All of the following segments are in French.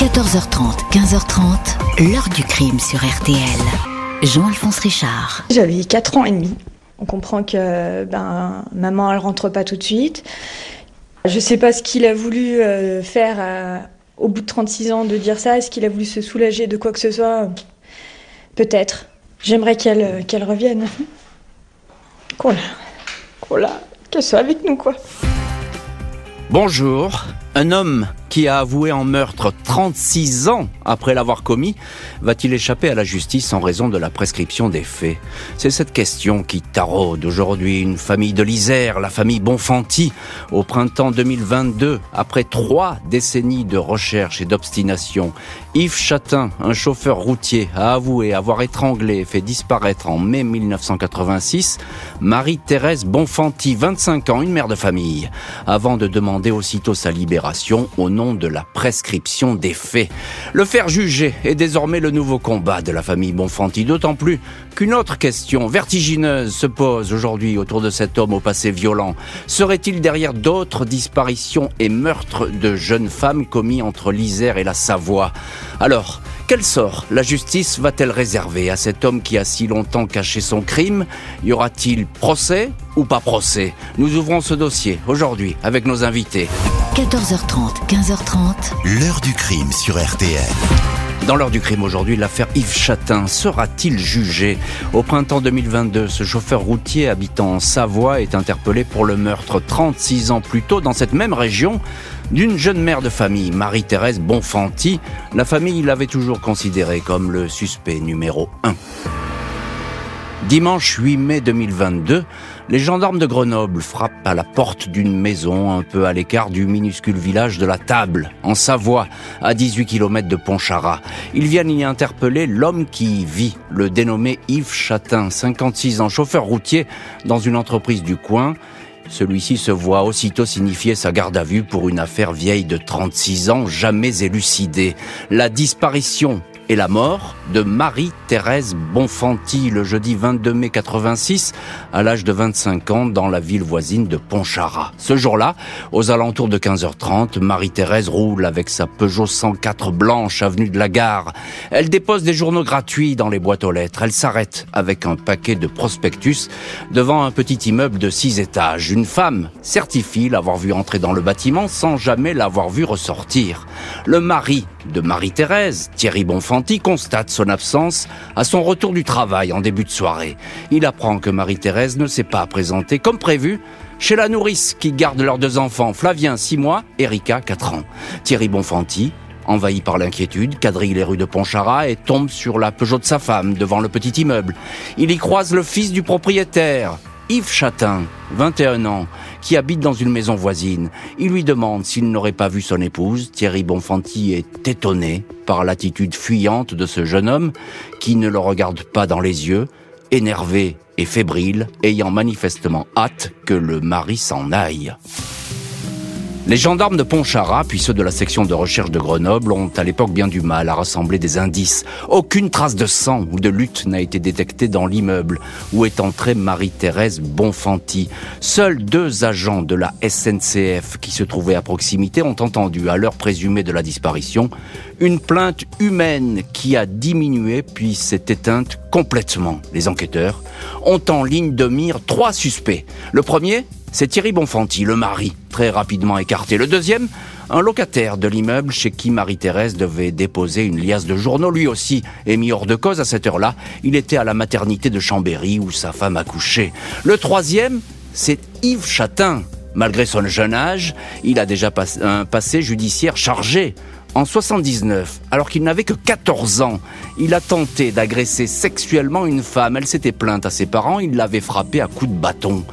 14h30, 15h30, l'heure du crime sur RTL. Jean-Alphonse Richard. J'avais 4 ans et demi. On comprend que ben, maman, elle rentre pas tout de suite. Je sais pas ce qu'il a voulu euh, faire euh, au bout de 36 ans de dire ça. Est-ce qu'il a voulu se soulager de quoi que ce soit? Peut-être. J'aimerais qu'elle euh, qu'elle revienne. Qu'on la, qu'elle soit avec nous, quoi. Bonjour. Un homme qui a avoué en meurtre 36 ans après l'avoir commis, va-t-il échapper à la justice en raison de la prescription des faits? C'est cette question qui taraude aujourd'hui une famille de l'Isère, la famille Bonfanti, au printemps 2022, après trois décennies de recherche et d'obstination. Yves Chatin, un chauffeur routier, a avoué avoir étranglé et fait disparaître en mai 1986 Marie-Thérèse Bonfanti, 25 ans, une mère de famille, avant de demander aussitôt sa libération au nom de la prescription des faits. Le faire juger est désormais le nouveau combat de la famille Bonfanti, d'autant plus qu'une autre question vertigineuse se pose aujourd'hui autour de cet homme au passé violent. Serait-il derrière d'autres disparitions et meurtres de jeunes femmes commis entre l'Isère et la Savoie? Alors, quel sort la justice va-t-elle réserver à cet homme qui a si longtemps caché son crime? Y aura-t-il procès ou pas procès? Nous ouvrons ce dossier aujourd'hui avec nos invités. 14h30, 15h30. L'heure du crime sur RTL. Dans l'heure du crime aujourd'hui, l'affaire Yves Chatin sera-t-il jugé Au printemps 2022, ce chauffeur routier habitant en Savoie est interpellé pour le meurtre 36 ans plus tôt dans cette même région d'une jeune mère de famille, Marie-Thérèse Bonfanti. La famille l'avait toujours considéré comme le suspect numéro 1. Dimanche 8 mai 2022, les gendarmes de Grenoble frappent à la porte d'une maison un peu à l'écart du minuscule village de la Table, en Savoie, à 18 km de Pontcharrat. Ils viennent y interpeller l'homme qui vit, le dénommé Yves Chatin, 56 ans, chauffeur routier dans une entreprise du coin. Celui-ci se voit aussitôt signifier sa garde à vue pour une affaire vieille de 36 ans, jamais élucidée. La disparition et la mort de Marie-Thérèse Bonfanti le jeudi 22 mai 86 à l'âge de 25 ans dans la ville voisine de Pontcharrat. Ce jour-là, aux alentours de 15h30, Marie-Thérèse roule avec sa Peugeot 104 blanche avenue de la Gare. Elle dépose des journaux gratuits dans les boîtes aux lettres. Elle s'arrête avec un paquet de prospectus devant un petit immeuble de 6 étages. Une femme certifie l'avoir vu entrer dans le bâtiment sans jamais l'avoir vu ressortir. Le mari de Marie-Thérèse, Thierry Bonfanti, constate son absence à son retour du travail en début de soirée. Il apprend que Marie-Thérèse ne s'est pas présentée comme prévu chez la nourrice qui garde leurs deux enfants, Flavien, 6 mois, Erika, 4 ans. Thierry Bonfanti, envahi par l'inquiétude, quadrille les rues de Pontcharrat et tombe sur la Peugeot de sa femme devant le petit immeuble. Il y croise le fils du propriétaire, Yves Chatin, 21 ans, qui habite dans une maison voisine. Il lui demande s'il n'aurait pas vu son épouse. Thierry Bonfanti est étonné par l'attitude fuyante de ce jeune homme qui ne le regarde pas dans les yeux, énervé et fébrile, ayant manifestement hâte que le mari s'en aille. Les gendarmes de Pontcharrat, puis ceux de la section de recherche de Grenoble, ont à l'époque bien du mal à rassembler des indices. Aucune trace de sang ou de lutte n'a été détectée dans l'immeuble où est entrée Marie-Thérèse Bonfanti. Seuls deux agents de la SNCF qui se trouvaient à proximité ont entendu, à l'heure présumée de la disparition, une plainte humaine qui a diminué puis s'est éteinte complètement. Les enquêteurs ont en ligne de mire trois suspects. Le premier, c'est Thierry Bonfanti, le mari, très rapidement écarté. Le deuxième, un locataire de l'immeuble chez qui Marie-Thérèse devait déposer une liasse de journaux, lui aussi est mis hors de cause à cette heure-là. Il était à la maternité de Chambéry où sa femme a couché. Le troisième, c'est Yves Chatin. Malgré son jeune âge, il a déjà un passé judiciaire chargé. En 79, alors qu'il n'avait que 14 ans, il a tenté d'agresser sexuellement une femme. Elle s'était plainte à ses parents, il l'avait frappée à coups de bâton.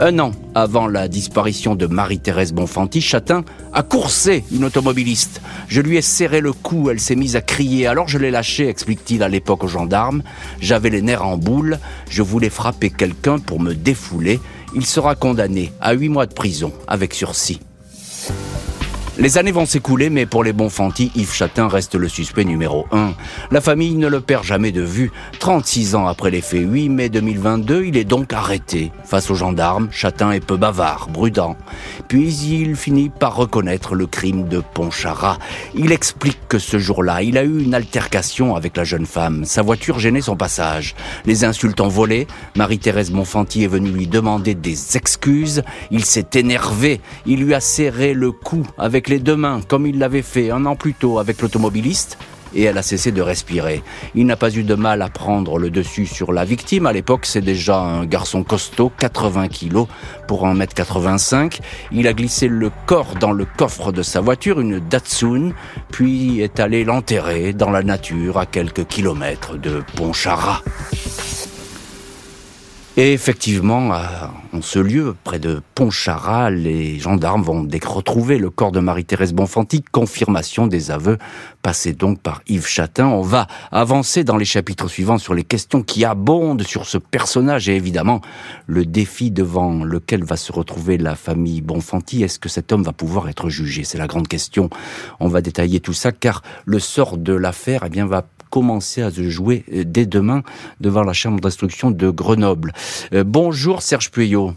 Un an avant la disparition de Marie-Thérèse Bonfanti, Chatin a coursé une automobiliste. Je lui ai serré le cou, elle s'est mise à crier. Alors je l'ai lâchée, explique-t-il à l'époque aux gendarmes. J'avais les nerfs en boule, je voulais frapper quelqu'un pour me défouler. Il sera condamné à huit mois de prison avec sursis. Les années vont s'écouler, mais pour les bons Fanti, Yves Chatin reste le suspect numéro 1. La famille ne le perd jamais de vue. 36 ans après les faits, 8 mai 2022, il est donc arrêté. Face aux gendarmes, Chatin est peu bavard, prudent. Puis il finit par reconnaître le crime de Pontcharrat. Il explique que ce jour-là, il a eu une altercation avec la jeune femme. Sa voiture gênait son passage. Les insultes ont volé. Marie-Thérèse Bonfanti est venue lui demander des excuses. Il s'est énervé. Il lui a serré le cou avec les deux mains, comme il l'avait fait un an plus tôt avec l'automobiliste, et elle a cessé de respirer. Il n'a pas eu de mal à prendre le dessus sur la victime. À l'époque, c'est déjà un garçon costaud, 80 kilos pour 1m85. Il a glissé le corps dans le coffre de sa voiture, une Datsun, puis est allé l'enterrer dans la nature à quelques kilomètres de Pontcharrat. Et effectivement, en ce lieu, près de Pontcharrat, les gendarmes vont retrouver le corps de Marie-Thérèse Bonfanti, confirmation des aveux passés donc par Yves Chatin. On va avancer dans les chapitres suivants sur les questions qui abondent sur ce personnage et évidemment le défi devant lequel va se retrouver la famille Bonfanti. Est-ce que cet homme va pouvoir être jugé? C'est la grande question. On va détailler tout ça car le sort de l'affaire eh bien, va commencer à se jouer euh, dès demain devant la chambre d'instruction de Grenoble. Euh, bonjour Serge Puyot.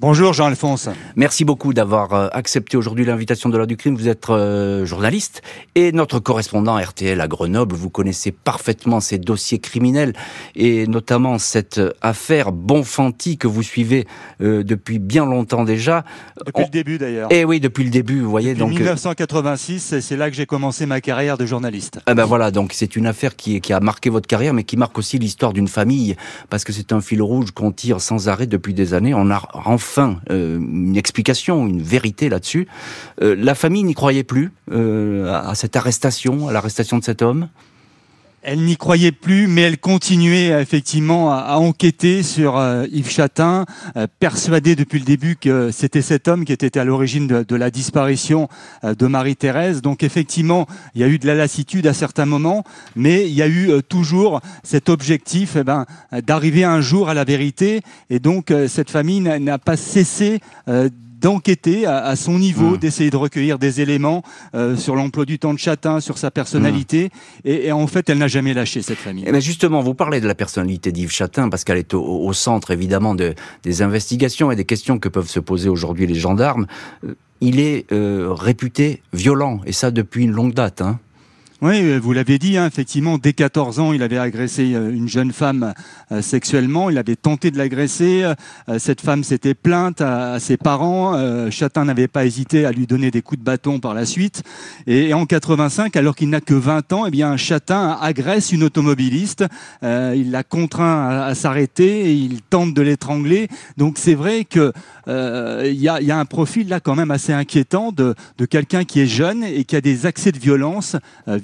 Bonjour Jean-Alphonse. Merci beaucoup d'avoir euh, accepté aujourd'hui l'invitation de l'heure du crime. Vous êtes euh, journaliste et notre correspondant RTL à Grenoble. Vous connaissez parfaitement ces dossiers criminels et notamment cette affaire Bonfanti que vous suivez euh, depuis bien longtemps déjà. Depuis le début d'ailleurs. Eh oui, depuis le début, vous voyez. Depuis donc 1986, c'est là que j'ai commencé ma carrière de journaliste. Eh ben voilà, donc c'est une affaire qui, qui a marqué votre carrière, mais qui marque aussi l'histoire d'une famille parce que c'est un fil rouge qu'on tire sans arrêt depuis des années. On a enfin enfin euh, une explication, une vérité là-dessus. Euh, la famille n'y croyait plus euh, à cette arrestation, à l'arrestation de cet homme elle n'y croyait plus, mais elle continuait effectivement à, enquêter sur Yves Chatin, persuadée depuis le début que c'était cet homme qui était à l'origine de, la disparition de Marie-Thérèse. Donc effectivement, il y a eu de la lassitude à certains moments, mais il y a eu toujours cet objectif eh ben, d'arriver un jour à la vérité. Et donc cette famille n'a pas cessé d'enquêter à, son niveau, hmm. d'essayer de recueillir des éléments euh, sur l'emploi du temps de Chatin, sur sa personnalité. Hmm. Et, en fait, elle n'a jamais lâché cette famille. Mais justement, vous parlez de la personnalité d'Yves Chatin parce qu'elle est au, centre évidemment de, des investigations et des questions que peuvent se poser aujourd'hui les gendarmes. Euh, il est euh, réputé violent et ça depuis une longue date. Hein. Oui, euh, vous l'avez dit, hein, effectivement, dès 14 ans, il avait agressé euh, une jeune femme euh, sexuellement, il avait tenté de l'agresser, cette femme s'était plainte à, ses parents, Chatin n'avait pas hésité à lui donner des coups de bâton par la suite, et, en 85, alors qu'il n'a que 20 ans, eh bien, Chatin agresse une automobiliste, il la contraint à, s'arrêter, il tente de l'étrangler, donc c'est vrai que il y, a, un profil là quand même assez inquiétant de, de quelqu'un qui est jeune et qui a des accès de violence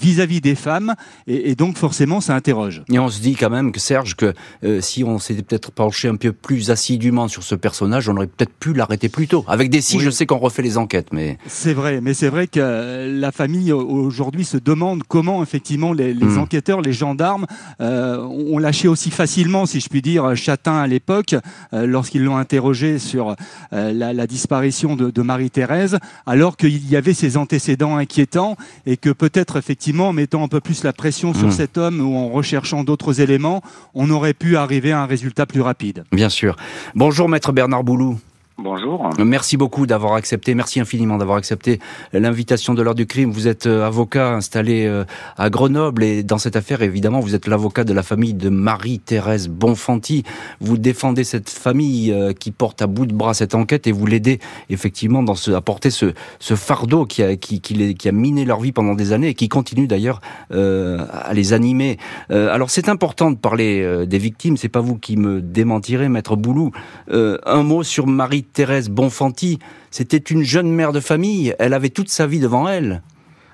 vis-à-vis des femmes, et, donc forcément ça interroge. Et on se dit quand même que Serge, que euh, si on s'était peut-être penché un peu plus assidûment sur ce personnage, on aurait peut-être pu l'arrêter plus tôt. Avec des si, je sais qu'on refait les enquêtes, mais... C'est vrai, mais c'est vrai que la famille aujourd'hui se demande comment effectivement les, hmm. enquêteurs, les gendarmes euh, ont lâché aussi facilement, si je puis dire, Chatin à l'époque, euh, lorsqu'ils l'ont interrogé sur la, disparition de, de Marie-Thérèse, alors qu'il y avait ces antécédents inquiétants et que peut-être effectivement en mettant un peu plus la pression sur hmm. cet homme ou en recherchant d'autres éléments, on aurait pu arriver à un résultat plus rapide. Bien sûr. Bonjour maître Bernard Boulou. Bonjour. Merci beaucoup d'avoir accepté, merci infiniment d'avoir accepté l'invitation de l'heure du crime. Vous êtes euh, avocat installé euh, à Grenoble et dans cette affaire, évidemment, vous êtes l'avocat de la famille de Marie-Thérèse Bonfanti. Vous défendez cette famille euh, qui porte à bout de bras cette enquête et vous l'aidez effectivement dans ce, à porter ce, ce fardeau qui a, qui, qui, qui, a miné leur vie pendant des années et qui continue d'ailleurs à les animer. alors c'est important de parler des victimes, c'est pas vous qui me démentirez, maître Boulou. un mot sur Marie Thérèse Bonfanti, c'était une jeune mère de famille, elle avait toute sa vie devant elle.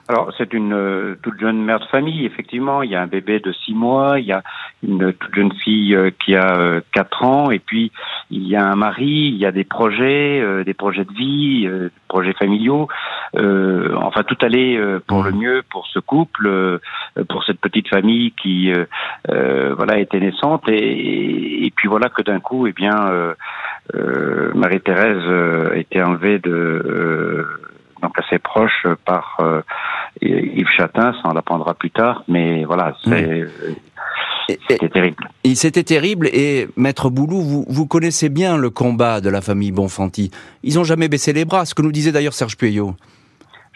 Alors, c'est une euh, toute jeune mère de famille, effectivement. Il y a un bébé de six mois, il y a une toute jeune fille euh, qui a euh, quatre ans, et puis il y a un mari, il y a des projets, des projets de vie, des projets familiaux. enfin, tout allait pour le mieux pour ce couple, pour cette petite famille qui, voilà, était naissante. Et, et puis voilà que d'un coup, eh bien, Marie-Thérèse a été enlevée de donc assez proche par Yves Chatin, ça on l'apprendra plus tard, mais voilà, c'est... C'était terrible. C'était terrible et Maître Boulou, vous, vous connaissez bien le combat de la famille Bonfanti. Ils n'ont jamais baissé les bras, ce que nous disait d'ailleurs Serge Pueyo.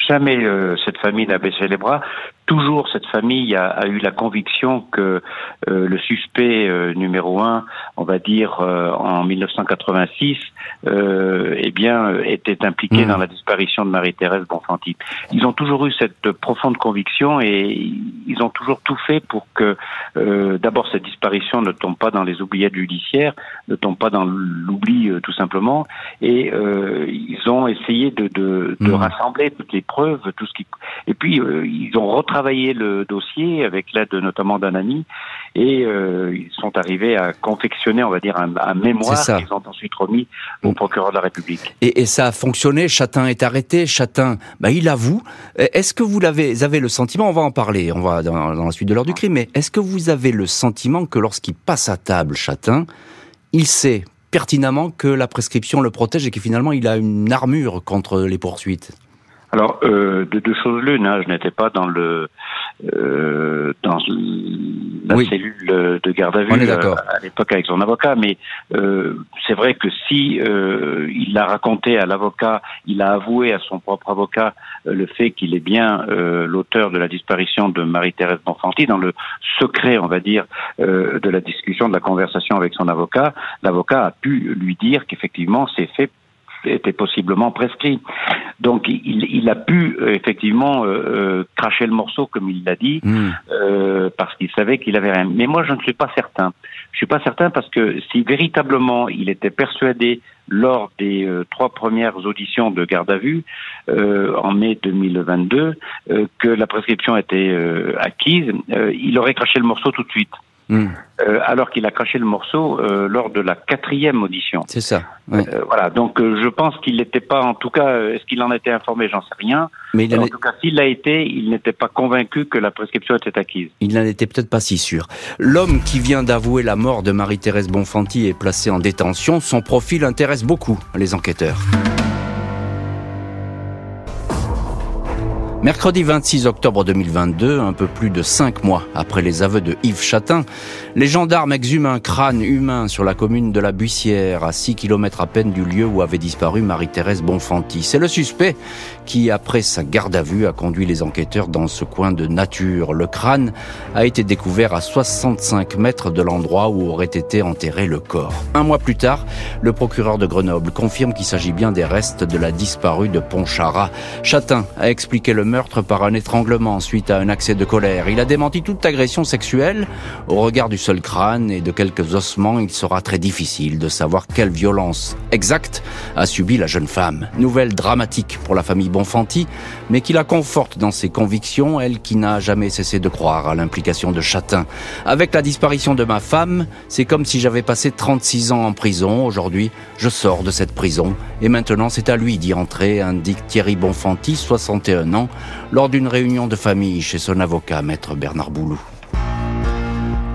Jamais cette famille n'a baissé les bras toujours cette famille a, a, eu la conviction que euh, le suspect euh, numéro un, on va dire euh, en 1986, eh bien était impliqué mmh. dans la disparition de Marie-Thérèse Bonfanti. Ils ont toujours eu cette profonde conviction et ils ont toujours tout fait pour que d'abord cette disparition ne tombe pas dans les oubliettes judiciaires, ne tombe pas dans l'oubli tout simplement, et ils ont essayé de, de, de mmh. rassembler toutes les preuves, tout ce qui, et puis ils ont retravaillé travaillé le dossier avec l'aide notamment d'un ami et euh, ils sont arrivés à confectionner, on va dire, un, un mémoire qu'ils ont ensuite remis au procureur de la République. Et, et, ça a fonctionné. Chatin est arrêté. Chatin, bah, il avoue. Est-ce que vous avez le sentiment, on va en parler, on va dans, dans la suite de l'heure du crime, mais est-ce que vous avez le sentiment que lorsqu'il passe à table, Chatin, il sait pertinemment que la prescription le protège et que finalement il a une armure contre les poursuites? Alors, euh, de deux choses l'une, hein, je n'étais pas dans le euh, dans la cellule de garde à vue euh, à l'époque avec son avocat, mais euh, c'est vrai que si euh, il l'a raconté à l'avocat, il a avoué à son propre avocat euh, le fait qu'il est bien l'auteur de la disparition de Marie-Thérèse Bonfanti dans le secret, on va dire, de la discussion, de la conversation avec son avocat, l'avocat a pu lui dire qu'effectivement ces faits était possiblement prescrit. Donc il, il a pu euh, effectivement euh, euh, cracher le morceau comme il l'a dit hmm. euh, parce qu'il savait qu'il avait rien. Mais moi je ne suis pas certain. Je suis pas certain parce que si véritablement il était persuadé lors des trois premières auditions de garde à vue en mai 2022 que la prescription était acquise, il aurait craché le morceau tout de suite. Euh, alors qu'il a craché le morceau euh, lors de la quatrième audition. C'est ça. Euh, voilà, donc je pense qu'il n'était pas, en tout cas, est-ce qu'il en était informé? J'en sais rien. Mais en tout cas, s'il l'a été, il n'était pas convaincu que la prescription était acquise. Il n'en était peut-être pas si sûr. L'homme qui vient d'avouer la mort de Marie-Thérèse Bonfanti est placé en détention. Son profil intéresse beaucoup les enquêteurs. Mercredi 26 octobre 2022, un peu plus de cinq mois après les aveux de Yves Chatin, les gendarmes exhument un crâne humain sur la commune de la Buissière, à 6 km à peine du lieu où avait disparu Marie-Thérèse Bonfanti. C'est le suspect qui, après sa garde à vue, a conduit les enquêteurs dans ce coin de nature. Le crâne a été découvert à 65 mètres de l'endroit où aurait été enterré le corps. Un mois plus tard, le procureur de Grenoble confirme qu'il s'agit bien des restes de la disparue de Pontcharrat. Chatin a expliqué le meurtre par un étranglement suite à un accès de colère. Il a démenti toute agression sexuelle. Au regard du seul crâne et de quelques ossements, il sera très difficile de savoir quelle violence exacte a subi la jeune femme. Nouvelle dramatique pour la famille Bonfanti, mais qui la conforte dans ses convictions, elle qui n'a jamais cessé de croire à l'implication de Châtain. Avec la disparition de ma femme, c'est comme si j'avais passé 36 ans en prison. Aujourd'hui, je sors de cette prison et maintenant c'est à lui d'y entrer, indique Thierry Bonfanti, 61 ans, lors d'une réunion de famille chez son avocat, maître Bernard Boulou.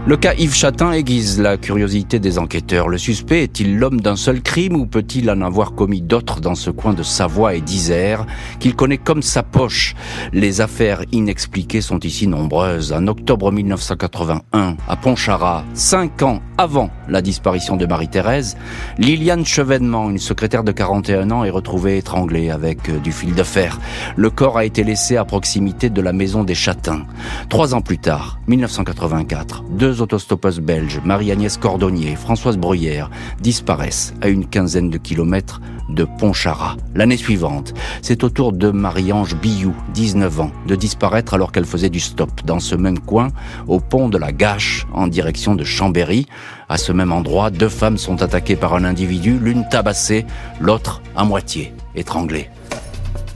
Le cas Yves Chatin aiguise la curiosité des enquêteurs. Le suspect est-il l'homme d'un seul crime ou peut-il en avoir commis d'autres dans ce coin de Savoie et d'Isère qu'il connaît comme sa poche? Les affaires inexpliquées sont ici nombreuses. En octobre 1981, à Pontcharrat, cinq ans avant la disparition de Marie-Thérèse, Liliane Chevènement, une secrétaire de 41 ans, est retrouvée étranglée avec euh, du fil de fer. Le corps a été laissé à proximité de la maison des Châtains. Trois ans plus tard, 1984, deux deux autostoppeuses belges, Marie-Agnès Cordonnier et Françoise Bruyère, disparaissent à une quinzaine de kilomètres de Pontcharrat. L'année suivante, c'est au tour de Marie-Ange Billou, 19 ans, de disparaître alors qu'elle faisait du stop dans ce même coin, au pont de la Gâche, en direction de Chambéry. À ce même endroit, deux femmes sont attaquées par un individu, l'une tabassée, l'autre à moitié étranglée.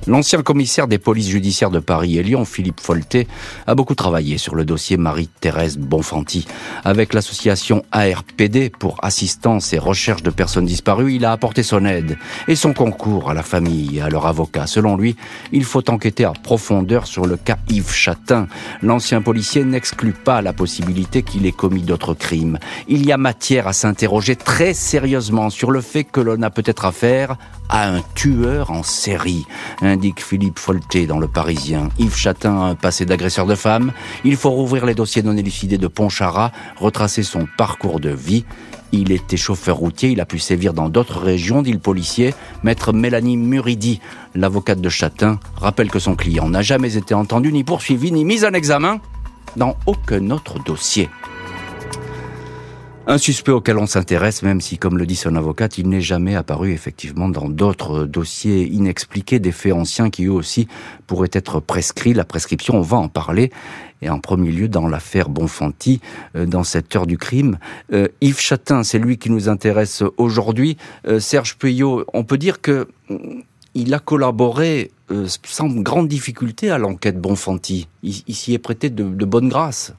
L'ancien commissaire des polices judiciaires de Paris et Lyon, Philippe Folté, a beaucoup travaillé sur le dossier Marie-Thérèse Bonfanti. Avec l'association ARPD pour assistance et recherche de personnes disparues, il a apporté son aide et son concours à la famille et à leur avocat. Selon lui, il faut enquêter à profondeur sur le cas Yves Chatin. L'ancien policier n'exclut pas la possibilité qu'il ait commis d'autres crimes. Il y a matière à s'interroger très sérieusement sur le fait que l'on a peut-être affaire à un tueur en série. Indique Philippe Folté dans Le Parisien. Yves Chatin a un passé d'agresseur de femmes. Il faut rouvrir les dossiers non élucidés de Pontcharra, retracer son parcours de vie. Il était chauffeur routier, il a pu sévir dans d'autres régions, dit le policier. Maître Mélanie Muridi, l'avocate de Chatin, rappelle que son client n'a jamais été entendu, ni poursuivi, ni mis en examen dans aucun autre dossier. Un suspect auquel on s'intéresse, même si, comme le dit son avocate, il n'est jamais apparu effectivement dans d'autres dossiers inexpliqués, des faits anciens qui eux aussi pourraient être prescrits. La prescription, on va en parler. Et en premier lieu, dans l'affaire Bonfanti, euh, dans cette heure du crime. Euh, Yves Chatin, c'est lui qui nous intéresse aujourd'hui. Euh, Serge Puyot, on peut dire que il a collaboré sans grande difficulté à l'enquête Bonfanti. Il, s'y est prêté de, de bonne grâce.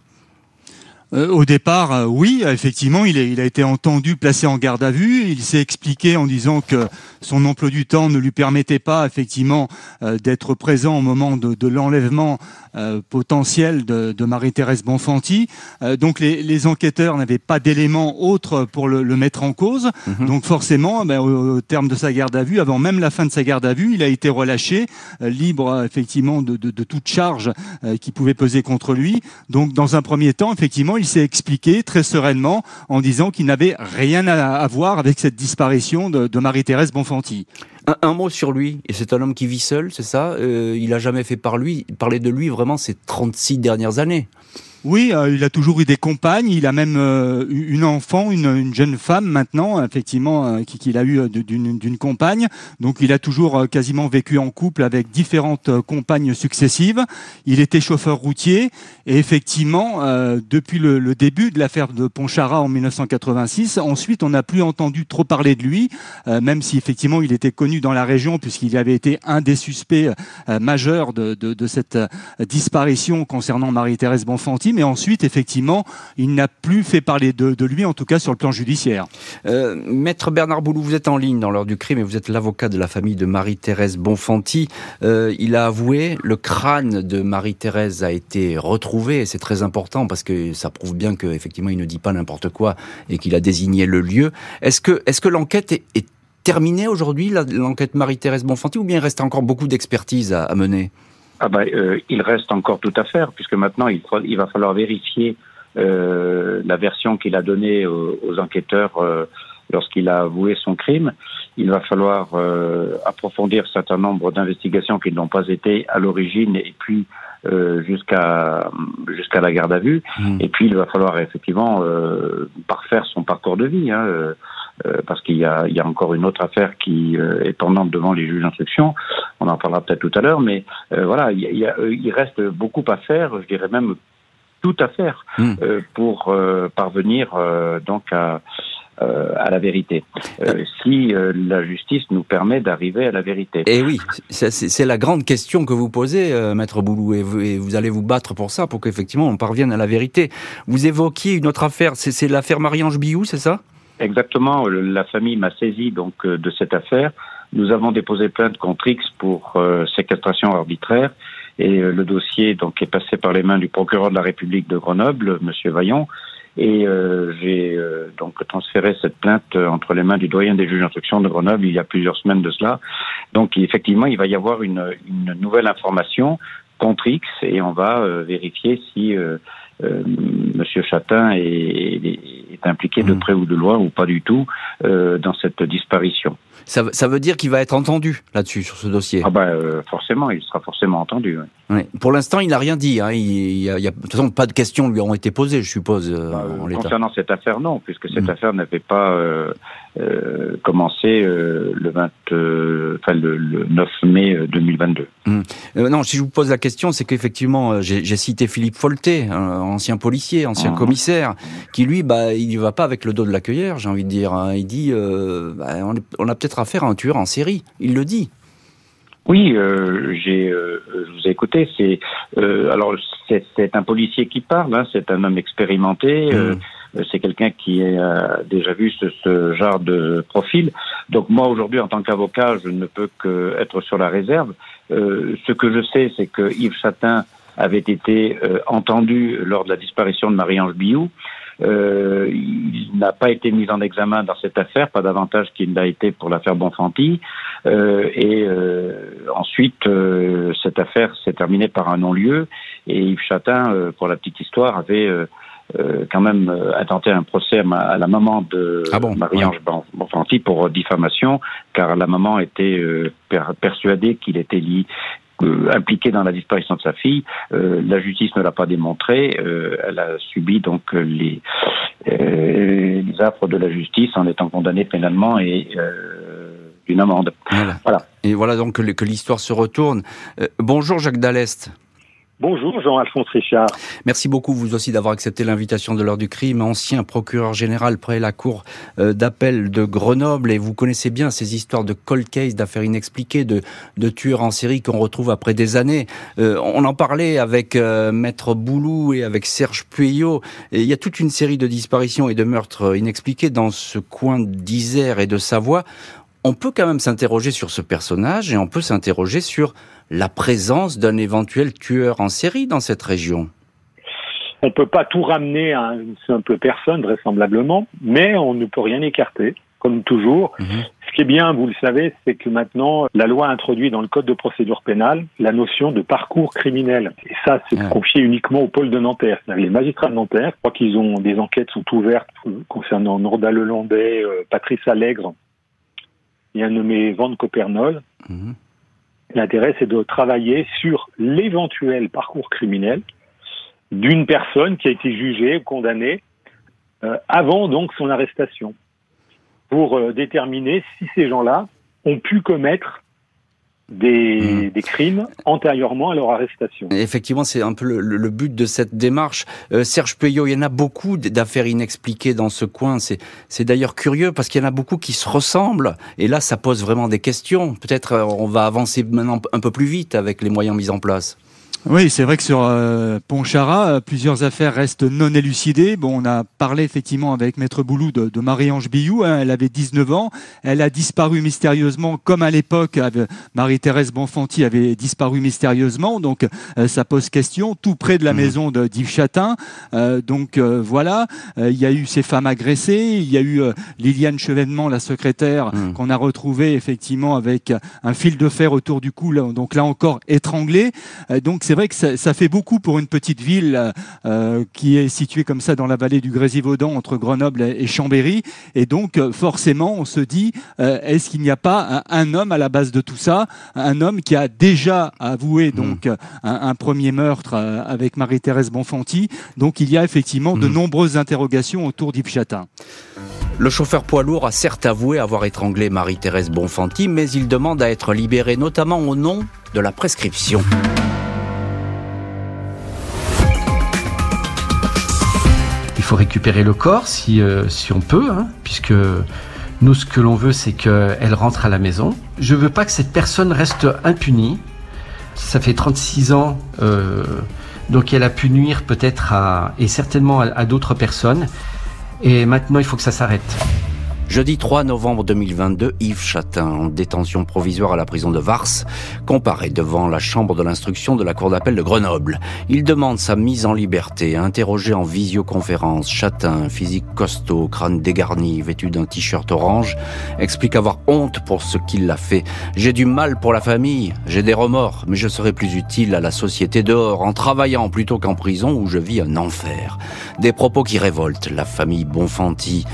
Euh, au départ, euh, oui, effectivement, il, a été entendu, placé en garde à vue. Il s'est expliqué en disant que son emploi du temps ne lui permettait pas, effectivement, euh, d'être présent au moment de, de l'enlèvement potentiel de, de Marie-Thérèse Bonfanti. donc, les, les enquêteurs n'avaient pas d'éléments autres pour le, le, mettre en cause. Mhm. Donc, forcément, ben, au, terme de sa garde à vue, avant même la fin de sa garde à vue, il a été relâché, libre, effectivement, de, de toute charge qui pouvait peser contre lui. Donc, dans un premier temps, effectivement, il s'est expliqué très sereinement en disant qu'il n'avait rien à, voir avec cette disparition de, Marie-Thérèse Bonfanti. Un, mot sur lui, et c'est un homme qui vit seul, c'est ça? Euh, Il a jamais fait par lui, parler de lui vraiment ces 36 dernières années. Oui, euh, il a toujours eu des compagnes. Il a même euh, une enfant, une, jeune femme maintenant, effectivement, euh, qu'il a eu d'une compagne. Donc, il a toujours quasiment vécu en couple avec différentes compagnes successives. Il était chauffeur routier et effectivement, depuis le, début de l'affaire de Pontcharra en 1986, ensuite, on n'a plus entendu trop parler de lui, même si effectivement, il était connu dans la région puisqu'il avait été un des suspects majeurs de, de, de cette disparition concernant Marie-Thérèse Bonfanti mais ensuite, effectivement, il n'a plus fait parler de, lui, en tout cas sur le plan judiciaire. Euh, Maître Bernard Boulou, vous êtes en ligne dans l'heure du crime et vous êtes l'avocat de la famille de Marie-Thérèse Bonfanti. Euh, il a avoué, le crâne de Marie-Thérèse a été retrouvé et c'est très important parce que ça prouve bien qu'effectivement il ne dit pas n'importe quoi et qu'il a désigné le lieu. Est-ce que, l'enquête est, terminée aujourd'hui, l'enquête Marie-Thérèse Bonfanti, ou bien il reste encore beaucoup d'expertise à mener? Ah ben, euh, il reste encore tout à faire, puisque maintenant il, il va falloir vérifier euh, la version qu'il a donnée aux, enquêteurs euh, lorsqu'il a avoué son crime. Il va falloir euh, approfondir un certain nombre d'investigations qui n'ont pas été à l'origine et puis euh, jusqu'à jusqu'à la garde à vue. Mmh. Et puis il va falloir effectivement parfaire son parcours de vie. Hein, euh, parce qu'il y a, il y a encore une autre affaire qui euh, est pendante devant les juges d'instruction. On en parlera peut-être tout à l'heure, mais euh, voilà, il, y a, il, reste beaucoup à faire, je dirais même tout à faire hmm. pour parvenir donc à à la vérité. si la justice nous permet d'arriver à la vérité. Et eh oui, c'est la grande question que vous posez, maître Boulou, et vous, et vous, allez vous battre pour ça, pour qu'effectivement on parvienne à la vérité. Vous évoquiez une autre affaire, c'est l'affaire Marie-Ange Biou, c'est ça? Exactement. La famille m'a saisi donc euh, de cette affaire. Nous avons déposé plainte contre X pour euh, séquestration arbitraire et euh, le dossier donc est passé par les mains du procureur de la République de Grenoble, Monsieur Vaillon, et j'ai donc transféré cette plainte entre les mains du doyen des juges d'instruction de Grenoble il y a plusieurs semaines de cela. Donc effectivement, il va y avoir une, une nouvelle information contre X et on va vérifier si euh, Monsieur Chatin est, est, impliqué de mmh. près ou de loin ou pas du tout euh, dans cette disparition. Ça, ça veut dire qu'il va être entendu là-dessus sur ce dossier. Ah ben forcément, il sera forcément entendu. Oui. Pour l'instant, il n'a rien dit. Hein. Il, y a, il y a, de toute façon, pas de questions lui ont été posées, je suppose. Euh, bah, concernant cette affaire, non, puisque cette mmh. affaire n'avait pas euh, euh, commencé euh, le, 20, euh, enfin, le, le, 9 mai 2022. Mmh. non, si je vous pose la question, c'est qu'effectivement, j'ai cité Philippe Folté, ancien policier, ancien mmh. commissaire, qui lui, bah, il ne va pas avec le dos de la cueillère, j'ai envie de dire. Hein. Il dit, bah, on, on, a peut-être affaire à un tueur en série. Il le dit. Oui, euh, j'ai, euh, je vous ai écouté. C'est euh, alors c'est un policier qui parle. Hein, c'est un homme expérimenté. Euh, mmh. c'est quelqu'un qui a déjà vu ce, ce, genre de profil. Donc moi aujourd'hui, en tant qu'avocat, je ne peux que être sur la réserve. ce que je sais, c'est que Yves Chatin avait été entendu lors de la disparition de Marie-Ange Biou. Euh, il n'a pas été mis en examen dans cette affaire, pas davantage qu'il l'a été pour l'affaire Bonfanti. Euh, et euh, ensuite, cette affaire s'est terminée par un non-lieu. Et Yves Chatin, pour la petite histoire, avait quand même intenté un procès à, la maman de ah bon, Marie-Ange Bonfanti pour diffamation, car la maman était persuadée qu'il était lié, euh, impliquée dans la disparition de sa fille. Euh, la justice ne l'a pas démontré. Euh, elle a subi donc les, les affres de la justice en étant condamnée pénalement et d'une amende. Voilà. Et voilà donc que l'histoire se retourne. bonjour Jacques Dallest. Bonjour Jean-Alphonse Richard. Merci beaucoup vous aussi d'avoir accepté l'invitation de l'heure du crime, ancien procureur général près la cour euh, d'appel de Grenoble et vous connaissez bien ces histoires de cold case, d'affaires inexpliquées, de, tueurs en série qu'on retrouve après des années. Euh, on en parlait avec euh, Maître Boulou et avec Serge Pueyo. il y a toute une série de disparitions et de meurtres inexpliqués dans ce coin d'Isère et de Savoie. On peut quand même s'interroger sur ce personnage et on peut s'interroger sur la présence d'un éventuel tueur en série dans cette région On ne peut pas tout ramener à une simple personne, vraisemblablement, mais on ne peut rien écarter, comme toujours. Mhm. Ce qui est bien, vous le savez, c'est que maintenant, la loi introduit dans le Code de procédure pénale la notion de parcours criminel. Et ça, c'est ah. confié uniquement au pôle de Nanterre. Les magistrats de Nanterre, je crois qu'ils ont des enquêtes sont ouvertes concernant Norda Lelandais, euh, Patrice Allègre, et un nommé Van Copernol. Mhm. L'intérêt, c'est de travailler sur l'éventuel parcours criminel d'une personne qui a été jugée, condamnée, euh, avant donc son arrestation, pour euh, déterminer si ces gens-là ont pu commettre des, hmm. des, crimes antérieurement à leur arrestation. Effectivement, c'est un peu le, but de cette démarche. Euh, Serge Puyot, il y en a beaucoup d'affaires inexpliquées dans ce coin. C'est d'ailleurs curieux parce qu'il y en a beaucoup qui se ressemblent. Et là, ça pose vraiment des questions. Peut-être euh, on va avancer maintenant un peu plus vite avec les moyens mis en place. Oui, c'est vrai que sur euh, Ponchara, euh, plusieurs affaires restent non élucidées. Bon, on a parlé effectivement avec Maître Boulou de, Marie-Ange Billou. Hein, elle avait 19 ans. Elle a disparu mystérieusement, comme à l'époque, Marie-Thérèse Bonfanti avait disparu mystérieusement. Donc, euh, ça pose question, tout près de la mmh. maison de d'Yves Chatin. donc, voilà. il y a eu ces femmes agressées. Il y a eu Liliane Chevènement, la secrétaire, mmh. qu'on a retrouvée effectivement avec un fil de fer autour du cou. donc là encore, étranglée. donc, c'est vrai que ça, fait beaucoup pour une petite ville euh, qui est située comme ça dans la vallée du Grésivaudan entre Grenoble et Chambéry. Et donc, euh, forcément, on se dit, euh, est-ce qu'il n'y a pas un, homme à la base de tout ça Un homme qui a déjà avoué hmm. donc un, premier meurtre avec Marie-Thérèse Bonfanti. Donc, il y a effectivement de hmm. nombreuses interrogations autour d'Yves Chatin. Le chauffeur poids lourd a certes avoué avoir étranglé Marie-Thérèse Bonfanti, mais il demande à être libéré, notamment au nom de la prescription. Faut récupérer le corps si, euh, on peut, hein, puisque nous, ce que l'on veut, c'est qu'elle rentre à la maison. Je veux pas que cette personne reste impunie. Ça fait 36 ans, euh, donc elle a pu nuire peut-être à, et certainement à d'autres personnes. Et maintenant, il faut que ça s'arrête. Jeudi 3 novembre 2022, Yves Chatin, en détention provisoire à la prison de Vars, comparaît devant la chambre de l'instruction de la cour d'appel de Grenoble. Il demande sa mise en liberté, interrogé en visioconférence. Chatin, physique costaud, crâne dégarni, vêtu d'un t-shirt orange, explique avoir honte pour ce qu'il a fait. J'ai du mal pour la famille, j'ai des remords, mais je serai plus utile à la société dehors en travaillant plutôt qu'en prison où je vis un enfer. Des propos qui révoltent la famille Bonfanti.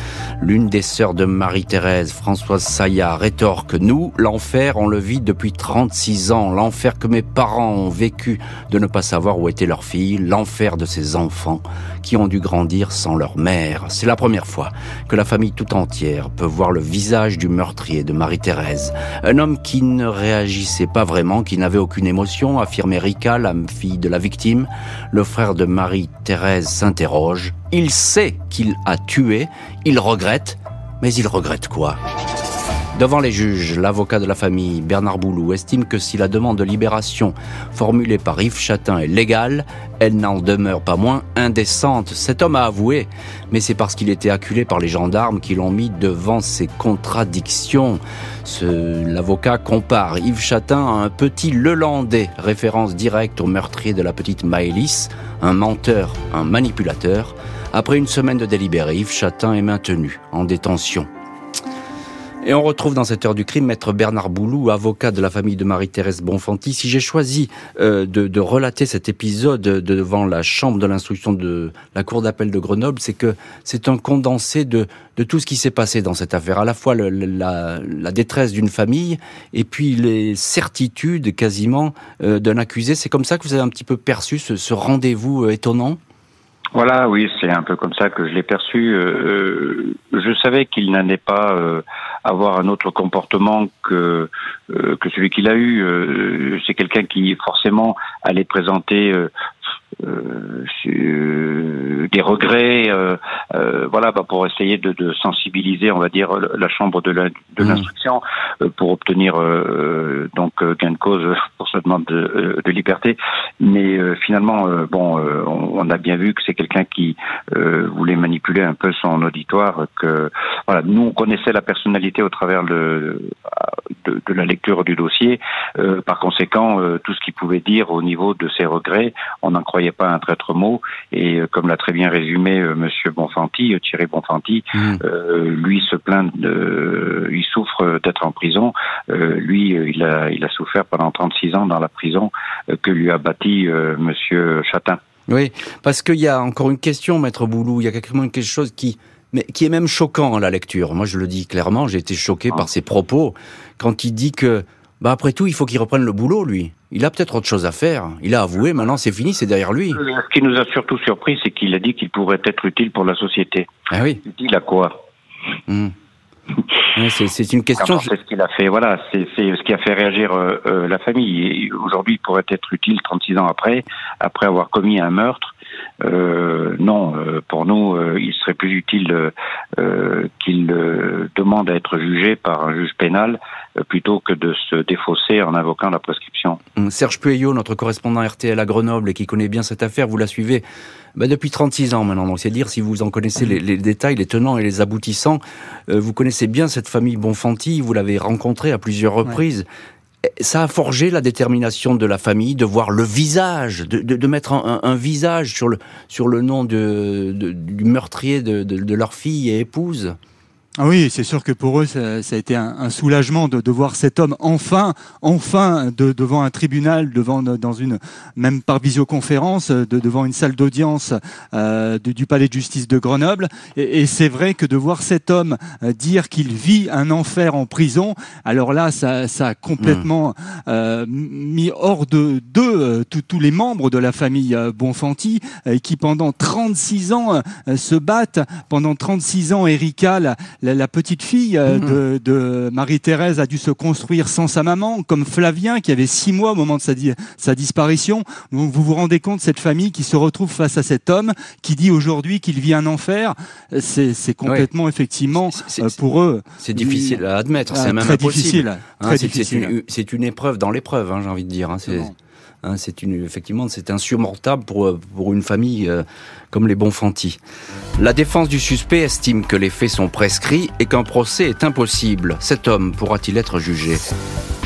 L'une des sœurs de Marie-Thérèse, Françoise Saillat, rétorque Nous, l'enfer, on le vit depuis 36 ans. L'enfer que mes parents ont vécu de ne pas savoir où était leur fille. L'enfer de ces enfants qui ont dû grandir sans leur mère. C'est la première fois que la famille tout entière peut voir le visage du meurtrier de Marie-Thérèse. Un homme qui ne réagissait pas vraiment, qui n'avait aucune émotion, affirmait Rika, la fille de la victime. Le frère de Marie-Thérèse s'interroge. Il sait qu'il a tué, il regrette, mais il regrette quoi? Devant les juges, l'avocat de la famille, Bernard Boulou, estime que si la demande de libération formulée par Yves Chatin est légale, elle n'en demeure pas moins indécente. Cet homme a avoué, mais c'est parce qu'il était acculé par les gendarmes qui l'ont mis devant ses contradictions. L'avocat compare Yves Chatin à un petit Lelandais, référence directe au meurtrier de la petite Maëlys, un menteur, un manipulateur, Après une semaine de délibéré, Yves Chatin est maintenu en détention. Et on retrouve dans cette heure du crime maître Bernard Boulou, avocat de la famille de Marie-Thérèse Bonfanti. Si j'ai choisi euh, de, relater cet épisode devant la chambre de l'instruction de la cour d'appel de Grenoble, c'est que c'est un condensé de, tout ce qui s'est passé dans cette affaire. À la fois la, détresse d'une famille et puis les certitudes quasiment euh, d'un accusé. C'est comme ça que vous avez un petit peu perçu ce, rendez-vous euh, étonnant? Voilà, oui, c'est un peu comme ça que je l'ai perçu. je savais qu'il n'allait pas avoir un autre comportement que euh, que celui qu'il a eu. Euh, c'est quelqu'un qui forcément allait présenter euh, euh, des regrets, euh, voilà, bah, pour essayer de, de, sensibiliser, on va dire, la chambre de mmh. l'instruction pour obtenir donc gain de cause pour ce demande de, de liberté. Mais finalement, bon, on, a bien vu que c'est quelqu'un qui voulait manipuler un peu son auditoire. Que voilà, nous on connaissait la personnalité au travers de, de, de la lecture du dossier. par conséquent, tout ce qu'il pouvait dire au niveau de ses regrets, on en croyait pas un traître mot. Et euh, comme l'a très bien résumé euh, Monsieur Bonfanti, euh, Thierry Bonfanti, mmh. lui se plaint, de, il souffre d'être en prison. lui, il a, il a souffert pendant 36 ans dans la prison que lui a bâti Monsieur Chatin. Oui, parce qu'il y a encore une question, Maître Boulou. Il y a quelque chose qui, mais qui est même choquant à la lecture. Moi, je le dis clairement, j'ai été choqué ah. par ses propos quand il dit que bah après tout, il faut qu'il reprenne le boulot, lui. Il a peut-être autre chose à faire. Il a avoué, maintenant c'est fini, c'est derrière lui. Euh, ce qui nous a surtout surpris, c'est qu'il a dit qu'il pourrait être utile pour la société. Ah oui. Utile à quoi hmm. C'est une question. C'est ce qu'il a fait. Voilà, c'est ce qui a fait réagir euh, euh, la famille. Aujourd'hui, il pourrait être utile 36 ans après, après avoir commis un meurtre. Euh, non, euh, pour nous, euh, il serait plus utile qu'il demande à être jugé par un juge pénal plutôt que de se défausser en invoquant la prescription. Hum, Serge Pueyo, notre correspondant RTL à Grenoble et qui connaît bien cette affaire, vous la suivez bah, depuis 36 ans maintenant. Donc c'est dire si vous en connaissez les, détails, les tenants et les aboutissants. vous connaissez bien cette famille Bonfanti, vous l'avez rencontrée à plusieurs reprises ça a forgé la détermination de la famille de voir le visage, de, mettre un, visage sur le, sur le nom de, du meurtrier de, leur fille et épouse. Ah oui, c'est sûr que pour eux, ça, ça a été un, un soulagement de, de, voir cet homme enfin, enfin, de, devant un tribunal, devant dans une même par visioconférence, de, devant une salle d'audience euh, du palais de justice de Grenoble. Et, et c'est vrai que de voir cet homme euh, dire qu'il vit un enfer en prison, alors là, ça, ça a complètement mmh. euh, mis hors de d'eux euh, tous les membres de la famille Bonfanti, qui pendant 36 ans se battent. Pendant 36 ans, Erika, la, la, petite fille euh, mhm. de, Marie-Thérèse a dû se construire sans sa maman, comme Flavien qui avait six mois au moment de sa, sa disparition. Donc vous vous rendez compte, cette famille qui se retrouve face à cet homme qui dit aujourd'hui qu'il vit un enfer, c'est complètement effectivement euh, pour eux. C'est difficile à admettre, c'est même très difficile. Hein, c'est une, épreuve dans l'épreuve, hein, j'ai envie de dire. Hein, Hein, c'est une, effectivement, c'est insurmontable pour, euh, pour une famille euh, comme les Bonfanti. La défense du suspect estime que les faits sont prescrits et qu'un procès est impossible. Cet homme pourra-t-il être jugé?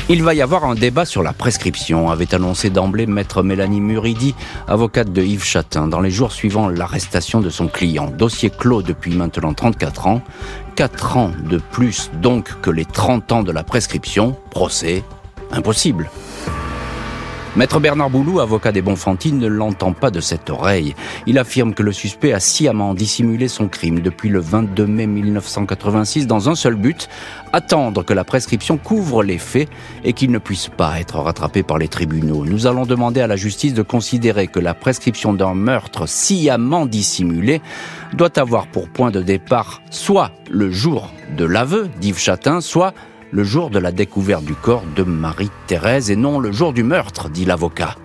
Il va y avoir un débat sur la prescription, avait annoncé d'emblée maître Mélanie Muridi, avocate de Yves Chatin, dans les jours suivant l'arrestation de son client. Dossier clos depuis maintenant 34 ans. 4 ans de plus donc que les 30 ans de la prescription. Procès impossible. Maître Bernard Boulou, avocat des Bonfantines, ne l'entend pas de cette oreille. Il affirme que le suspect a sciemment dissimulé son crime depuis le 22 mai 1986 dans un seul but, attendre que la prescription couvre les faits et qu'il ne puisse pas être rattrapé par les tribunaux. Nous allons demander à la justice de considérer que la prescription d'un meurtre sciemment dissimulé doit avoir pour point de départ soit le jour de l'aveu d'Yves Chatin, soit le jour de la découverte du corps de Marie-Thérèse et non le jour du meurtre, dit l'avocat.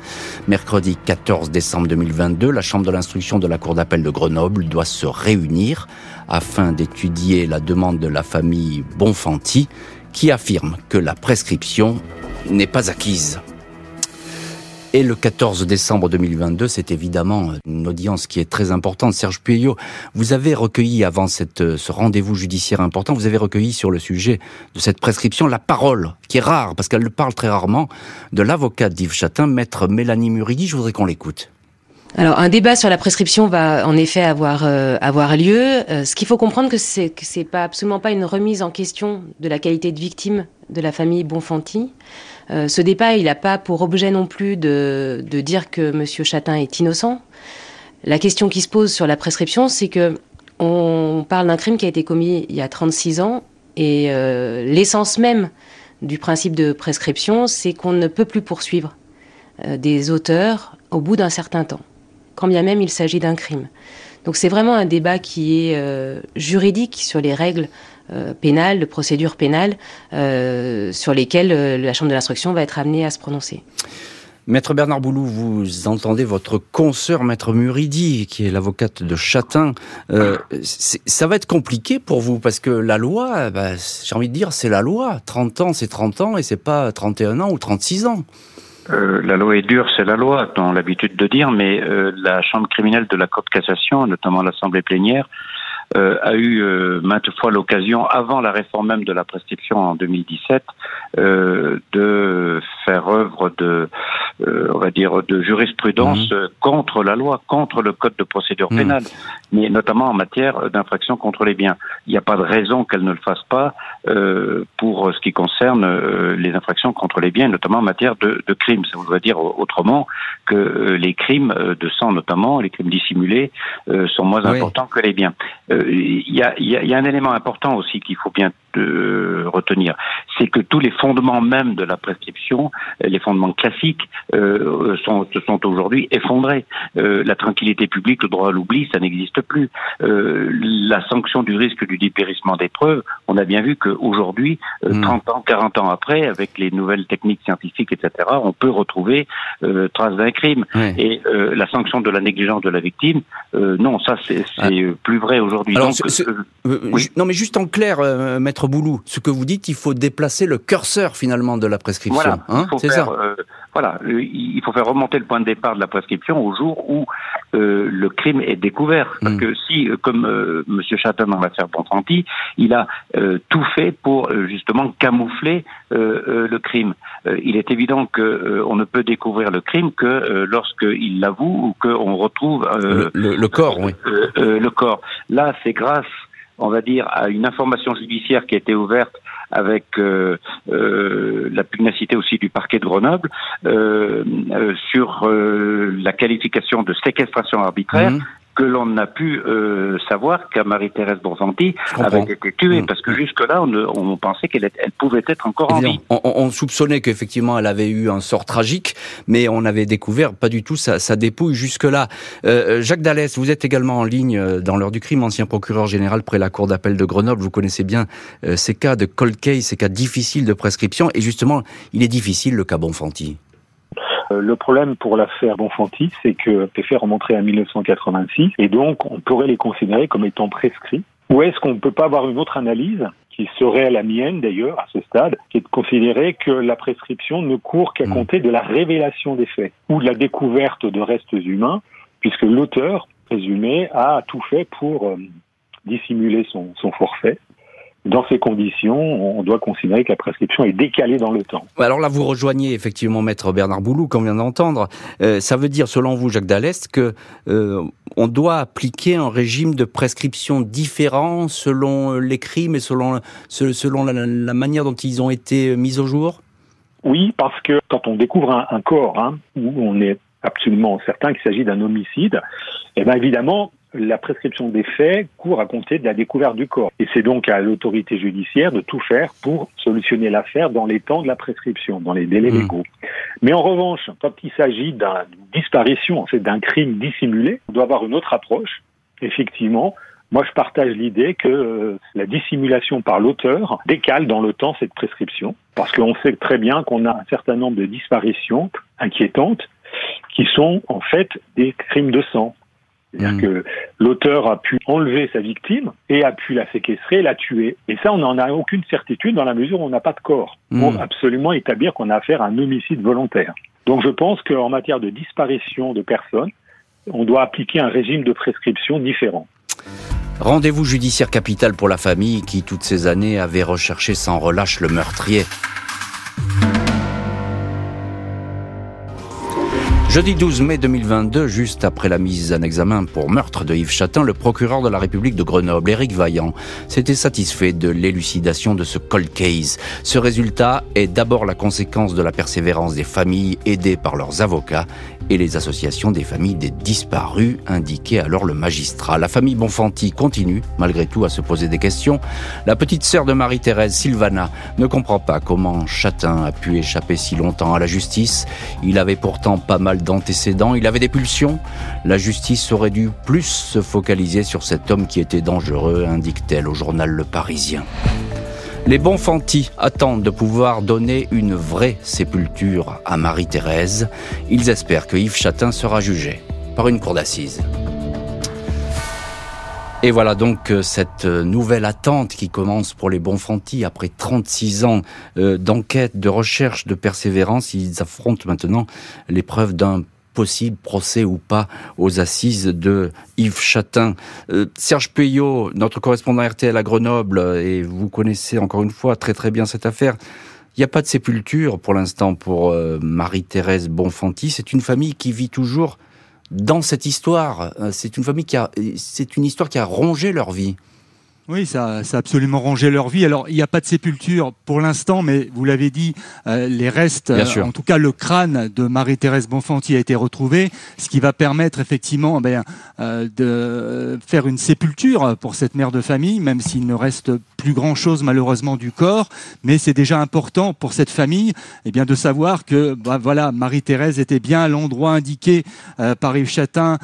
Mercredi 14 décembre 2022, la Chambre de l'instruction de la Cour d'appel de Grenoble doit se réunir afin d'étudier la demande de la famille Bonfanti qui affirme que la prescription n'est pas acquise. Et le 14 décembre 2022, c'est évidemment une audience qui est très importante. Serge Pueyo, vous avez recueilli avant cette, ce rendez-vous judiciaire important, vous avez recueilli sur le sujet de cette prescription la parole, qui est rare, parce qu'elle parle très rarement, de l'avocate d'Yves Chatin, maître Mélanie Muridi. Je voudrais qu'on l'écoute. alors un débat sur la prescription va en effet avoir euh, avoir lieu. Euh, ce qu'il faut comprendre que c'est que c'est pas absolument pas une remise en question de la qualité de victime de la famille Bonfanti. Euh, ce débat il n'a pas pour objet non plus de, dire que Monsieur Chatin est innocent. La question qui se pose sur la prescription, c'est que on parle d'un crime qui a été commis il y a 36 ans et l'essence même du principe de prescription, c'est qu'on ne peut plus poursuivre des auteurs au bout d'un certain temps quand bien même il s'agit d'un crime. Donc c'est vraiment un débat qui est euh, juridique sur les règles euh, pénales, de procédure pénale, euh, sur lesquelles la Chambre de l'instruction va être amenée à se prononcer. Maître Bernard Boulou, vous entendez votre consoeur, Maître Muridi, qui est l'avocate de Châtain. ça va être compliqué pour vous, parce que la loi, bah, j'ai envie de dire, c'est la loi. 30 ans, c'est 30 ans, et c'est pas 31 ans ou 36 ans. Euh, la loi est dure, c'est la loi, on l'habitude de dire, mais euh, la Chambre criminelle de la Cour de cassation, notamment l'Assemblée plénière, euh, a eu maintes fois l'occasion, avant la réforme même de la prescription en 2017, de faire œuvre de, on va dire, de jurisprudence mhm. contre la loi, contre le code de procédure mhm. pénale, mais notamment en matière d'infraction contre les biens. Il n'y a pas de raison qu'elle ne le fasse pas pour ce qui concerne les infractions contre les biens, notamment en matière de, de crimes. Ça voudrait dire autrement que euh, les crimes euh, de sang notamment, les crimes dissimulés, euh, sont moins importants que les biens. Il y a, y, a, un élément important aussi qu'il faut bien retenir, c'est que tous les fondements même de la prescription, les fondements classiques, sont, sont aujourd'hui effondrés. la tranquillité publique, le droit à l'oubli, ça n'existe plus. la sanction du risque du dépérissement des preuves, on a bien vu qu'aujourd'hui, 30 hmm. ans, 40 ans après, avec les nouvelles techniques scientifiques, etc., on peut retrouver euh, trace d'un crime. Et euh, la sanction de la négligence de la victime, euh, non, ça c'est ah. plus vrai aujourd'hui. Non, mais juste en clair, maître Boulou, ce que vous dites, il faut déplacer le curseur finalement de la prescription. Voilà, hein, c'est ça. Voilà, il faut faire remonter le point de départ de la prescription au jour où euh, le crime est découvert. Parce mm. que si, euh, comme euh, M. Chatham dans l'affaire Bonfanti, il a euh, tout fait pour justement camoufler le crime. il est évident que on ne peut découvrir le crime que lorsqu'il l'avoue ou qu'on retrouve le, corps. Oui. le corps. Là, c'est grâce on va dire, à une information judiciaire qui a été ouverte avec euh, euh, la pugnacité aussi du parquet de Grenoble euh, sur la qualification de séquestration arbitraire. Mmh que l'on n'a pu euh, savoir qu'à Marie-Thérèse Bonfanti avait été tuée, mm. parce que jusque-là, on, on, pensait qu'elle elle pouvait être encore en vie. On, on soupçonnait qu'effectivement, elle avait eu un sort tragique, mais on avait découvert pas du tout sa, sa dépouille jusque-là. Euh, euh Jacques Dallès, vous êtes également en ligne euh, dans l'heure du crime, ancien procureur général près la cour d'appel de Grenoble. Vous connaissez bien euh, ces cas de cold case, ces cas difficiles de prescription, et justement, il est difficile le cas Bonfanti. Euh, le problème pour l'affaire Bonfanti, c'est que les faits remonteraient à 1986 et donc on pourrait les considérer comme étant prescrits. Ou est-ce qu'on ne peut pas avoir une autre analyse qui serait la mienne d'ailleurs à ce stade, qui est de considérer que la prescription ne court qu'à hmm. compter de la révélation des faits ou de la découverte de restes humains, puisque l'auteur présumé a tout fait pour euh, dissimuler son forfait dans ces conditions, on doit considérer que la prescription est décalée dans le temps. Alors là, vous rejoignez effectivement Maître Bernard Boulou, comme on vient d'entendre. Euh, ça veut dire, selon vous, Jacques Dallest, que euh, on doit appliquer un régime de prescription différent selon les crimes et selon, selon la, manière dont ils ont été mis au jour? Oui, parce que quand on découvre un, corps hein, où on est absolument certain qu'il s'agit d'un homicide, eh bien évidemment, la prescription des faits court à compter de la découverte du corps. Et c'est donc à l'autorité judiciaire de tout faire pour solutionner l'affaire dans les temps de la prescription, dans les délais mmh. légaux. Mais en revanche, quand il s'agit d'une disparition, en fait, d'un crime dissimulé, on doit avoir une autre approche. Effectivement, moi, je partage l'idée que euh, la dissimulation par l'auteur décale dans le temps cette prescription, parce qu'on sait très bien qu'on a un certain nombre de disparitions inquiétantes qui sont en fait des crimes de sang. C'est-à-dire mm. que l'auteur a pu enlever sa victime et a pu la séquestrer, la tuer. Et ça, on n'en a aucune certitude dans la mesure où on n'a pas de corps pour mm. absolument établir qu'on a affaire à un homicide volontaire. Donc je pense qu'en matière de disparition de personnes, on doit appliquer un régime de prescription différent. Rendez-vous judiciaire capital pour la famille qui, toutes ces années, avait recherché sans relâche le meurtrier. Jeudi 12 mai 2022, juste après la mise en examen pour meurtre de Yves Chatin, le procureur de la République de Grenoble, Éric Vaillant, s'était satisfait de l'élucidation de ce cold case. Ce résultat est d'abord la conséquence de la persévérance des familles aidées par leurs avocats et les associations des familles des disparus, indiquait alors le magistrat. La famille Bonfanti continue, malgré tout, à se poser des questions. La petite sœur de Marie-Thérèse, Sylvana, ne comprend pas comment Chatin a pu échapper si longtemps à la justice. Il avait pourtant pas mal d'antécédents, il avait des pulsions. La justice aurait dû plus se focaliser sur cet homme qui était dangereux, indique-t-elle au journal Le Parisien. Les Bonfanti attendent de pouvoir donner une vraie sépulture à Marie-Thérèse. Ils espèrent que Yves Chatin sera jugé par une cour d'assises. Et voilà donc euh, cette euh, nouvelle attente qui commence pour les Bonfanti après 36 ans euh, d'enquête, de recherche, de persévérance. Ils affrontent maintenant l'épreuve d'un possible procès ou pas aux assises de Yves Chatin. Euh, Serge Puyot, notre correspondant RTL à Grenoble, et vous connaissez encore une fois très très bien cette affaire. Il n'y a pas de sépulture pour l'instant pour euh, Marie-Thérèse Bonfanti. C'est une famille qui vit toujours dans cette histoire. Euh, c'est une famille qui a, c'est une histoire qui a rongé leur vie. Oui, ça, ça a absolument rongé leur vie. Alors, il n'y a pas de sépulture pour l'instant, mais vous l'avez dit, euh, les restes, euh, en tout cas le crâne de Marie-Thérèse Bonfanti a été retrouvé, ce qui va permettre effectivement ben, euh, de faire une sépulture pour cette mère de famille, même s'il ne reste plus grand-chose malheureusement du corps. Mais c'est déjà important pour cette famille eh bien, de savoir que ben, voilà, Marie-Thérèse était bien à l'endroit indiqué par Yves Chatin,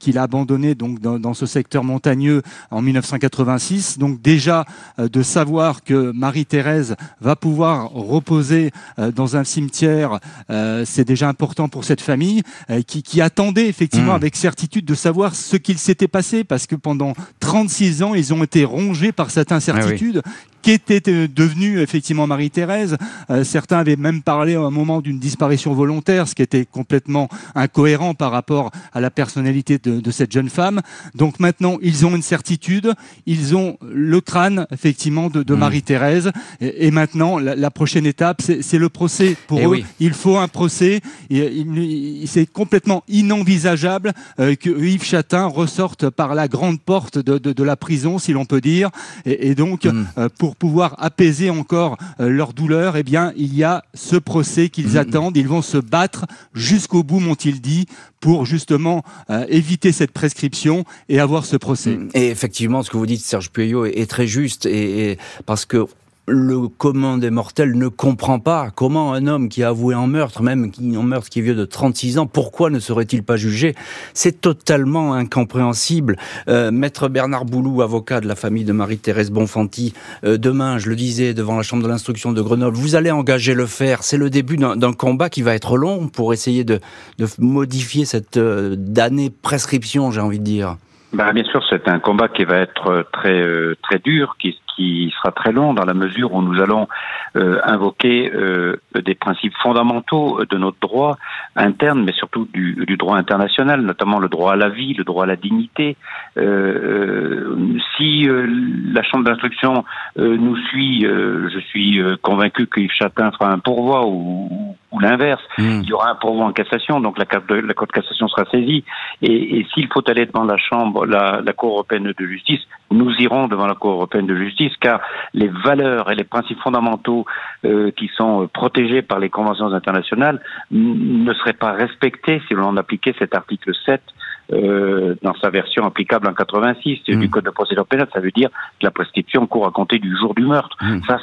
qu'il a abandonné donc, dans, dans ce secteur montagneux en 1980 donc déjà euh, de savoir que Marie-Thérèse va pouvoir reposer euh, dans un cimetière, euh, c'est déjà important pour cette famille qui, attendait effectivement mmh. avec certitude de savoir ce qu'il s'était passé parce que pendant 36 ans, ils ont été rongés par cette incertitude incertitude. Ah qu'était euh, devenue effectivement Marie-Thérèse. Euh, certains avaient même parlé à un moment d'une disparition volontaire, ce qui était complètement incohérent par rapport à la personnalité de, de, cette jeune femme. Donc maintenant, ils ont une certitude, ils ont le crâne effectivement de, de mmh. Marie-Thérèse, et, et, maintenant la, la prochaine étape, c'est le procès. Pour et eh eux, oui. il faut un procès. C'est complètement inenvisageable euh, que Yves Chatin ressorte par la grande porte de, de la prison, si l'on peut dire. Et, et donc, mmh. euh, pour pour pouvoir apaiser encore euh, leur douleur, eh bien, il y a ce procès qu'ils mmh. attendent. Ils vont se battre jusqu'au bout, m'ont-ils dit, pour justement euh, éviter cette prescription et avoir ce procès. Et effectivement, ce que vous dites, Serge Puyot, est, est très juste, et, et parce que le commun des mortels ne comprend pas comment un homme qui a avoué en meurtre, même en meurtre qui est vieux de 36 ans, pourquoi ne serait-il pas jugé? C'est totalement incompréhensible. Euh, Maître Bernard Boulou, avocat de la famille de Marie-Thérèse Bonfanti, euh, demain, je le disais, devant la Chambre de l'instruction de Grenoble, vous allez engager le fer. C'est le début d'un combat qui va être long pour essayer de, modifier cette euh, damnée prescription, j'ai envie de dire. Bah, bien sûr, c'est un combat qui va être très très dur, qui, qui sera très long dans la mesure où nous allons euh, invoquer euh, des principes fondamentaux de notre droit interne, mais surtout du, droit international, notamment le droit à la vie, le droit à la dignité. si la Chambre d'instruction nous suit, je suis convaincu que Yves Chatin fera un pourvoi ou, ou l'inverse. Hmm. Il y aura un pourvoi en cassation, donc la, la Cour de cassation sera saisie. Et, et s'il faut aller devant la Chambre, la, la, Cour européenne de justice, nous irons devant la Cour européenne de justice, car les valeurs et les principes fondamentaux euh, qui sont protégés par les conventions internationales ne seraient pas respectés si l'on appliquait cet article 7 euh, dans sa version applicable en 86 du hmm. Code de procédure pénale. Ça veut dire que la prescription court à compter du jour du meurtre. Mm. Ça,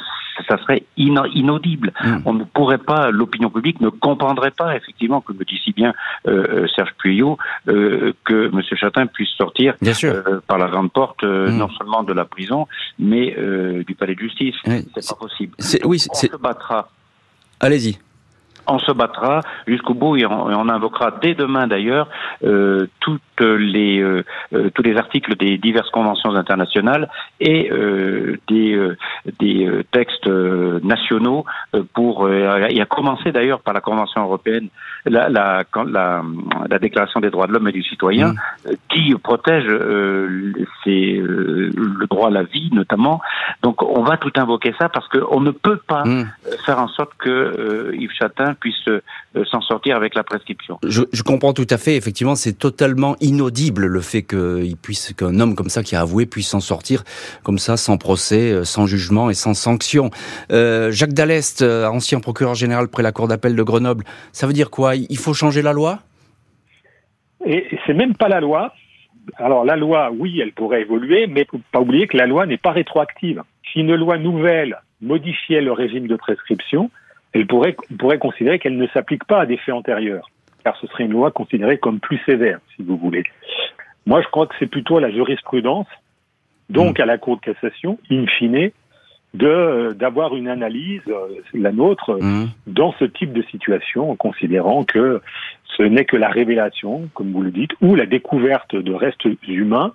ça serait inaudible. Mm. On ne pourrait pas, l'opinion publique ne comprendrait pas, effectivement, comme le dit si bien euh, euh Serge Puyot, euh, que M. Chatin puisse sortir euh, par la grande porte, mm. non seulement de la prison, mais du palais de justice. C'est pas possible. oui, on se battra. Allez-y on se battra jusqu'au bout et on, invoquera dès demain d'ailleurs euh, toutes les euh, euh, tous les articles des diverses conventions internationales et des des textes nationaux pour et à commencer d'ailleurs par la convention européenne la, la, la, Déclaration des droits de l'homme et du citoyen mmh. qui protège euh, le droit à la vie notamment. Donc on va tout invoquer ça parce qu'on ne peut pas mmh. faire en sorte que Yves Chatin puisse s'en sortir avec la prescription. Je, je, comprends tout à fait. Effectivement, c'est totalement inaudible le fait qu'il puisse qu'un homme comme ça qui a avoué puisse s'en sortir comme ça sans procès, sans jugement et sans sanction. Euh, Jacques Dallest, ancien procureur général près la cour d'appel de Grenoble, ça veut dire quoi? Il faut changer la loi? Et c'est même pas la loi. Alors la loi, oui, elle pourrait évoluer, mais faut pas oublier que la loi n'est pas rétroactive. Si une loi nouvelle modifiait le régime de prescription, elle pourrait, on pourrait considérer qu'elle ne s'applique pas à des faits antérieurs, car ce serait une loi considérée comme plus sévère, si vous voulez. Moi, je crois que c'est plutôt la jurisprudence, donc hmm. à la Cour de cassation, in fine, de d'avoir une analyse, euh, la nôtre, mmh. dans ce type de situation, en considérant que ce n'est que la révélation, comme vous le dites, ou la découverte de restes humains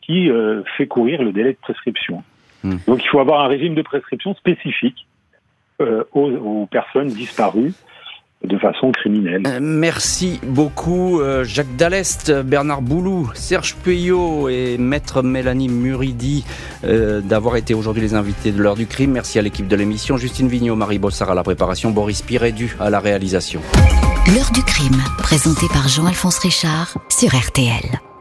qui euh, fait courir le délai de prescription. Mmh. Donc il faut avoir un régime de prescription spécifique euh, aux, aux, personnes disparues de façon criminelle. Euh, merci beaucoup euh, Jacques Dallest, Bernard Boulou, Serge Puyot et maître Mélanie Muridi euh, d'avoir été aujourd'hui les invités de l'heure du crime. Merci à l'équipe de l'émission, Justine Vignot, Marie Bossard à la préparation, Boris Pirédu à la réalisation. L'heure du crime, présenté par Jean-Alphonse Richard sur RTL.